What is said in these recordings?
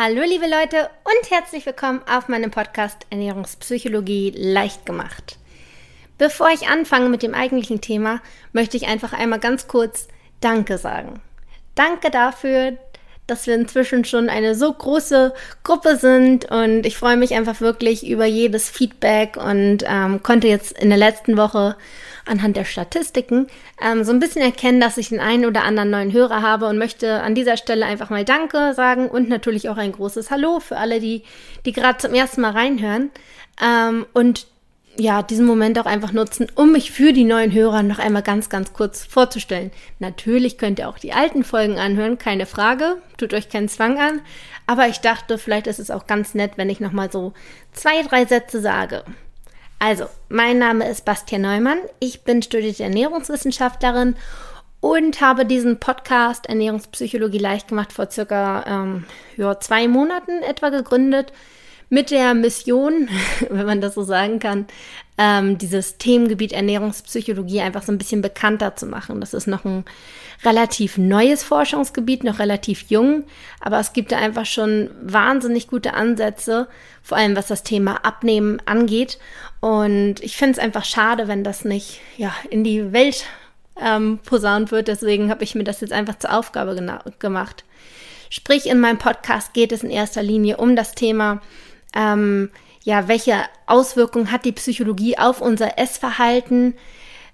Hallo liebe Leute und herzlich willkommen auf meinem Podcast Ernährungspsychologie leicht gemacht. Bevor ich anfange mit dem eigentlichen Thema, möchte ich einfach einmal ganz kurz Danke sagen. Danke dafür, dass wir inzwischen schon eine so große Gruppe sind und ich freue mich einfach wirklich über jedes Feedback und ähm, konnte jetzt in der letzten Woche anhand der Statistiken ähm, so ein bisschen erkennen, dass ich den einen oder anderen neuen Hörer habe und möchte an dieser Stelle einfach mal Danke sagen und natürlich auch ein großes Hallo für alle, die, die gerade zum ersten Mal reinhören. Ähm, und ja, diesen Moment auch einfach nutzen, um mich für die neuen Hörer noch einmal ganz, ganz kurz vorzustellen. Natürlich könnt ihr auch die alten Folgen anhören, keine Frage, tut euch keinen Zwang an, aber ich dachte, vielleicht ist es auch ganz nett, wenn ich nochmal so zwei, drei Sätze sage. Also, mein Name ist Bastian Neumann. Ich bin studierte Ernährungswissenschaftlerin und habe diesen Podcast Ernährungspsychologie leicht gemacht vor circa ähm, ja, zwei Monaten etwa gegründet mit der Mission, wenn man das so sagen kann, ähm, dieses Themengebiet Ernährungspsychologie einfach so ein bisschen bekannter zu machen. Das ist noch ein relativ neues Forschungsgebiet, noch relativ jung, aber es gibt da einfach schon wahnsinnig gute Ansätze, vor allem was das Thema Abnehmen angeht. Und ich finde es einfach schade, wenn das nicht ja, in die Welt ähm, posaunt wird. Deswegen habe ich mir das jetzt einfach zur Aufgabe gemacht. Sprich, in meinem Podcast geht es in erster Linie um das Thema ähm, ja, welche Auswirkungen hat die Psychologie auf unser Essverhalten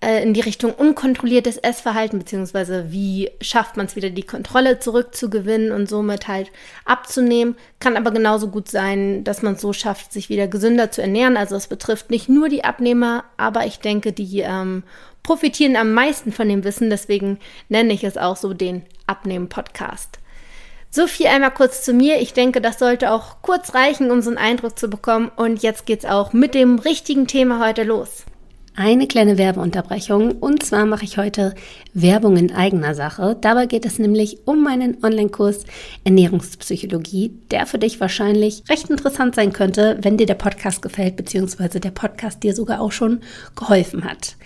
äh, in die Richtung unkontrolliertes Essverhalten, beziehungsweise wie schafft man es wieder, die Kontrolle zurückzugewinnen und somit halt abzunehmen. Kann aber genauso gut sein, dass man es so schafft, sich wieder gesünder zu ernähren. Also es betrifft nicht nur die Abnehmer, aber ich denke, die ähm, profitieren am meisten von dem Wissen. Deswegen nenne ich es auch so den Abnehmen-Podcast. So viel einmal kurz zu mir. Ich denke, das sollte auch kurz reichen, um so einen Eindruck zu bekommen. Und jetzt geht's auch mit dem richtigen Thema heute los. Eine kleine Werbeunterbrechung und zwar mache ich heute Werbung in eigener Sache. Dabei geht es nämlich um meinen Online-Kurs Ernährungspsychologie, der für dich wahrscheinlich recht interessant sein könnte, wenn dir der Podcast gefällt, beziehungsweise der Podcast dir sogar auch schon geholfen hat.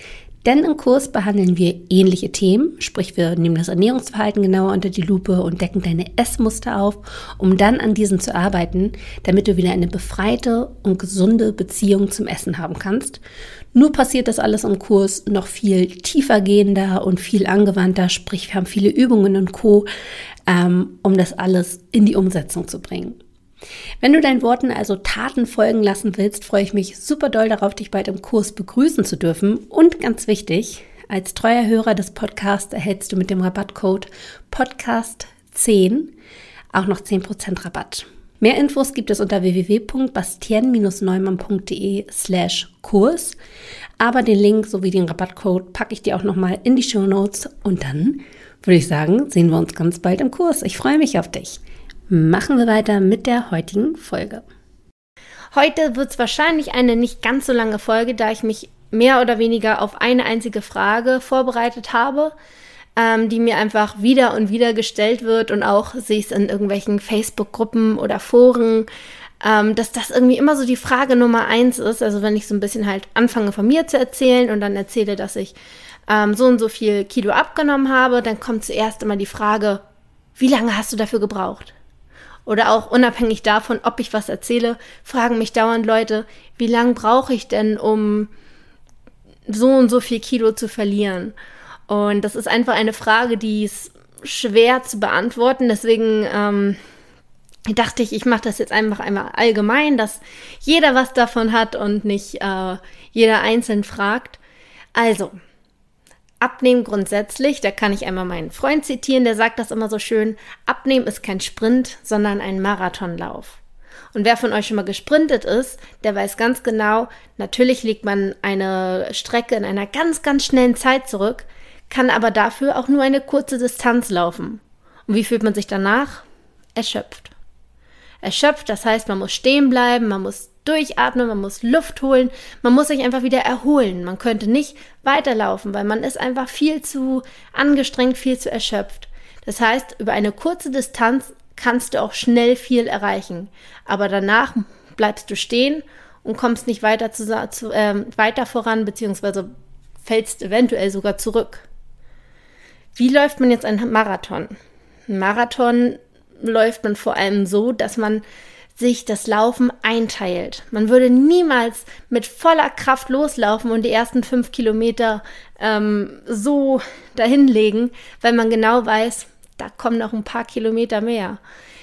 Denn im Kurs behandeln wir ähnliche Themen, sprich wir nehmen das Ernährungsverhalten genauer unter die Lupe und decken deine Essmuster auf, um dann an diesen zu arbeiten, damit du wieder eine befreite und gesunde Beziehung zum Essen haben kannst. Nur passiert das alles im Kurs noch viel tiefer gehender und viel angewandter, sprich wir haben viele Übungen und Co, ähm, um das alles in die Umsetzung zu bringen. Wenn du deinen Worten also Taten folgen lassen willst, freue ich mich super doll darauf, dich bald im Kurs begrüßen zu dürfen. Und ganz wichtig, als treuer Hörer des Podcasts erhältst du mit dem Rabattcode Podcast10 auch noch 10% Rabatt. Mehr Infos gibt es unter www.bastien-neumann.de slash Kurs. Aber den Link sowie den Rabattcode packe ich dir auch nochmal in die Show Notes. Und dann würde ich sagen, sehen wir uns ganz bald im Kurs. Ich freue mich auf dich machen wir weiter mit der heutigen Folge. Heute wird es wahrscheinlich eine nicht ganz so lange Folge, da ich mich mehr oder weniger auf eine einzige Frage vorbereitet habe, ähm, die mir einfach wieder und wieder gestellt wird und auch sehe ich es in irgendwelchen Facebook-Gruppen oder Foren, ähm, dass das irgendwie immer so die Frage Nummer eins ist. Also wenn ich so ein bisschen halt anfange von mir zu erzählen und dann erzähle, dass ich ähm, so und so viel Kilo abgenommen habe, dann kommt zuerst immer die Frage, wie lange hast du dafür gebraucht? Oder auch unabhängig davon, ob ich was erzähle, fragen mich dauernd Leute, wie lange brauche ich denn, um so und so viel Kilo zu verlieren? Und das ist einfach eine Frage, die ist schwer zu beantworten. Deswegen ähm, dachte ich, ich mache das jetzt einfach einmal allgemein, dass jeder was davon hat und nicht äh, jeder einzeln fragt. Also, Abnehmen grundsätzlich, da kann ich einmal meinen Freund zitieren, der sagt das immer so schön, Abnehmen ist kein Sprint, sondern ein Marathonlauf. Und wer von euch schon mal gesprintet ist, der weiß ganz genau, natürlich legt man eine Strecke in einer ganz, ganz schnellen Zeit zurück, kann aber dafür auch nur eine kurze Distanz laufen. Und wie fühlt man sich danach? Erschöpft. Erschöpft, das heißt, man muss stehen bleiben, man muss durchatmen, man muss Luft holen, man muss sich einfach wieder erholen. Man könnte nicht weiterlaufen, weil man ist einfach viel zu angestrengt, viel zu erschöpft. Das heißt, über eine kurze Distanz kannst du auch schnell viel erreichen, aber danach bleibst du stehen und kommst nicht weiter, zu, zu, äh, weiter voran, beziehungsweise fällst eventuell sogar zurück. Wie läuft man jetzt einen Marathon? Ein Marathon läuft man vor allem so, dass man sich das Laufen einteilt. Man würde niemals mit voller Kraft loslaufen und die ersten fünf Kilometer ähm, so dahinlegen, weil man genau weiß, da kommen noch ein paar Kilometer mehr.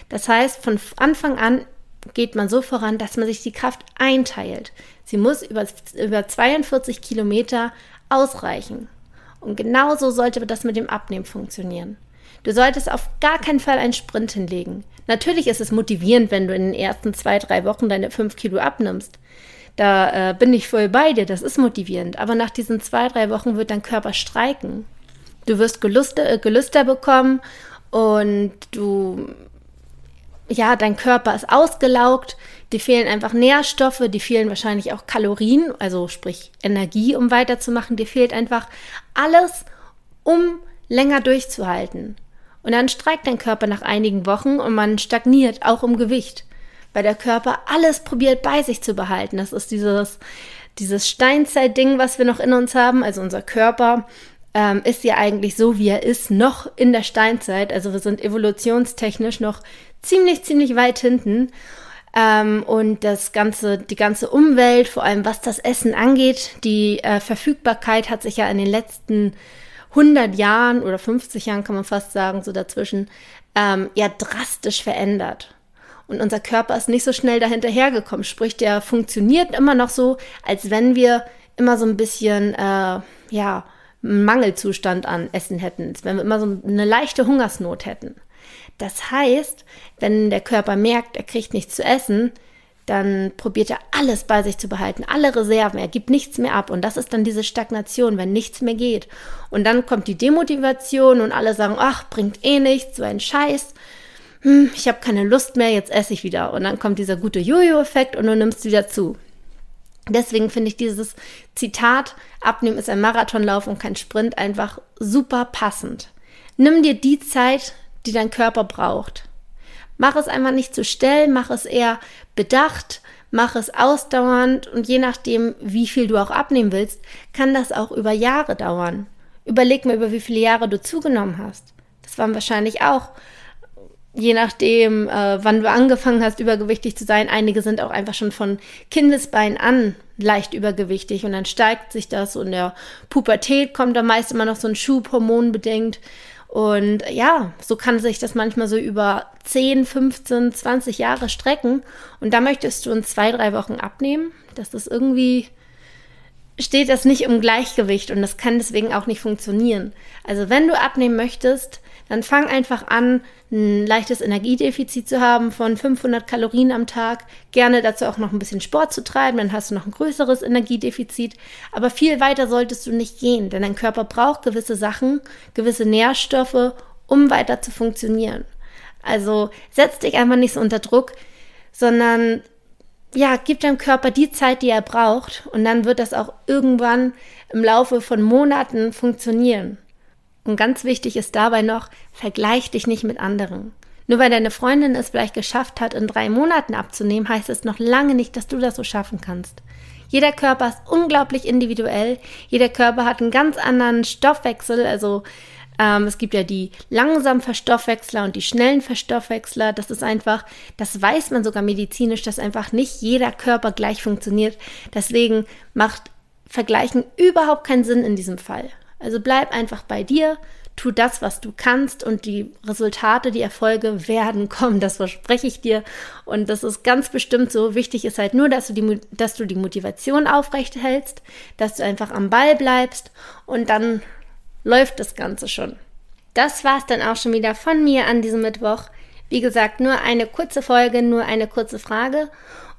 Das heißt, von Anfang an geht man so voran, dass man sich die Kraft einteilt. Sie muss über, über 42 Kilometer ausreichen. Und genauso sollte das mit dem Abnehmen funktionieren. Du solltest auf gar keinen Fall einen Sprint hinlegen. Natürlich ist es motivierend, wenn du in den ersten zwei, drei Wochen deine fünf Kilo abnimmst. Da äh, bin ich voll bei dir, das ist motivierend. Aber nach diesen zwei, drei Wochen wird dein Körper streiken. Du wirst Gelüste, äh, Gelüster bekommen und du ja, dein Körper ist ausgelaugt, dir fehlen einfach Nährstoffe, dir fehlen wahrscheinlich auch Kalorien, also sprich Energie, um weiterzumachen, dir fehlt einfach alles, um länger durchzuhalten. Und dann streikt dein Körper nach einigen Wochen und man stagniert auch im Gewicht, weil der Körper alles probiert bei sich zu behalten. Das ist dieses, dieses Steinzeit-Ding, was wir noch in uns haben, also unser Körper ähm, ist ja eigentlich so, wie er ist, noch in der Steinzeit. Also wir sind evolutionstechnisch noch ziemlich, ziemlich weit hinten. Ähm, und das ganze, die ganze Umwelt, vor allem was das Essen angeht, die äh, Verfügbarkeit hat sich ja in den letzten 100 Jahren oder 50 Jahren, kann man fast sagen, so dazwischen, ähm, ja drastisch verändert. Und unser Körper ist nicht so schnell dahinterhergekommen. Sprich, der funktioniert immer noch so, als wenn wir immer so ein bisschen, äh, ja, Mangelzustand an Essen hätten, als wenn wir immer so eine leichte Hungersnot hätten. Das heißt, wenn der Körper merkt, er kriegt nichts zu essen, dann probiert er alles bei sich zu behalten, alle Reserven, er gibt nichts mehr ab und das ist dann diese Stagnation, wenn nichts mehr geht. Und dann kommt die Demotivation und alle sagen, ach, bringt eh nichts, so ein Scheiß, hm, ich habe keine Lust mehr, jetzt esse ich wieder. Und dann kommt dieser gute Jojo-Effekt und du nimmst wieder zu. Deswegen finde ich dieses Zitat, Abnehmen ist ein Marathonlauf und kein Sprint, einfach super passend. Nimm dir die Zeit, die dein Körper braucht. Mach es einfach nicht zu schnell, mach es eher bedacht, mach es ausdauernd und je nachdem, wie viel du auch abnehmen willst, kann das auch über Jahre dauern. Überleg mal, über wie viele Jahre du zugenommen hast. Das waren wahrscheinlich auch, je nachdem, äh, wann du angefangen hast, übergewichtig zu sein. Einige sind auch einfach schon von Kindesbein an leicht übergewichtig und dann steigt sich das und der Pubertät kommt da meist immer noch so ein Schub hormonbedingt. Und ja, so kann sich das manchmal so über 10, 15, 20 Jahre strecken. Und da möchtest du in zwei, drei Wochen abnehmen. Das ist irgendwie, steht das nicht im Gleichgewicht und das kann deswegen auch nicht funktionieren. Also wenn du abnehmen möchtest, dann fang einfach an, ein leichtes Energiedefizit zu haben von 500 Kalorien am Tag. Gerne dazu auch noch ein bisschen Sport zu treiben, dann hast du noch ein größeres Energiedefizit. Aber viel weiter solltest du nicht gehen, denn dein Körper braucht gewisse Sachen, gewisse Nährstoffe, um weiter zu funktionieren. Also setz dich einfach nicht so unter Druck, sondern ja, gib deinem Körper die Zeit, die er braucht und dann wird das auch irgendwann im Laufe von Monaten funktionieren. Und ganz wichtig ist dabei noch, vergleich dich nicht mit anderen. Nur weil deine Freundin es vielleicht geschafft hat, in drei Monaten abzunehmen, heißt es noch lange nicht, dass du das so schaffen kannst. Jeder Körper ist unglaublich individuell. Jeder Körper hat einen ganz anderen Stoffwechsel. Also ähm, es gibt ja die langsamen Verstoffwechsler und die schnellen Verstoffwechsler. Das ist einfach, das weiß man sogar medizinisch, dass einfach nicht jeder Körper gleich funktioniert. Deswegen macht Vergleichen überhaupt keinen Sinn in diesem Fall. Also bleib einfach bei dir, tu das, was du kannst und die Resultate, die Erfolge werden kommen, das verspreche ich dir. Und das ist ganz bestimmt so. Wichtig ist halt nur, dass du die, dass du die Motivation aufrecht hältst, dass du einfach am Ball bleibst und dann läuft das Ganze schon. Das war es dann auch schon wieder von mir an diesem Mittwoch. Wie gesagt, nur eine kurze Folge, nur eine kurze Frage.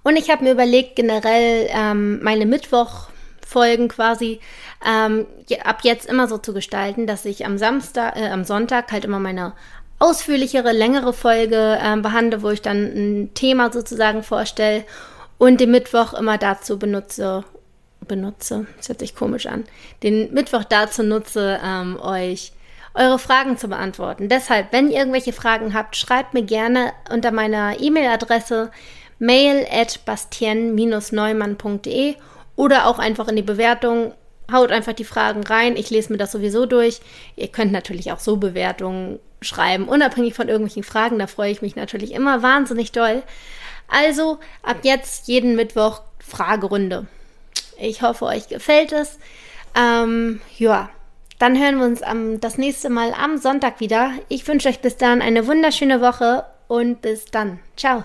Und ich habe mir überlegt, generell ähm, meine Mittwoch Folgen quasi ähm, ab jetzt immer so zu gestalten, dass ich am Samstag, äh, am Sonntag halt immer meine ausführlichere, längere Folge äh, behandle, wo ich dann ein Thema sozusagen vorstelle und den Mittwoch immer dazu benutze, benutze, das hört sich komisch an, den Mittwoch dazu nutze, ähm, euch eure Fragen zu beantworten. Deshalb, wenn ihr irgendwelche Fragen habt, schreibt mir gerne unter meiner E-Mail-Adresse mail at bastien-neumann.de oder auch einfach in die Bewertung. Haut einfach die Fragen rein. Ich lese mir das sowieso durch. Ihr könnt natürlich auch so Bewertungen schreiben, unabhängig von irgendwelchen Fragen. Da freue ich mich natürlich immer wahnsinnig doll. Also ab jetzt jeden Mittwoch Fragerunde. Ich hoffe, euch gefällt es. Ähm, ja, dann hören wir uns am, das nächste Mal am Sonntag wieder. Ich wünsche euch bis dann eine wunderschöne Woche und bis dann. Ciao.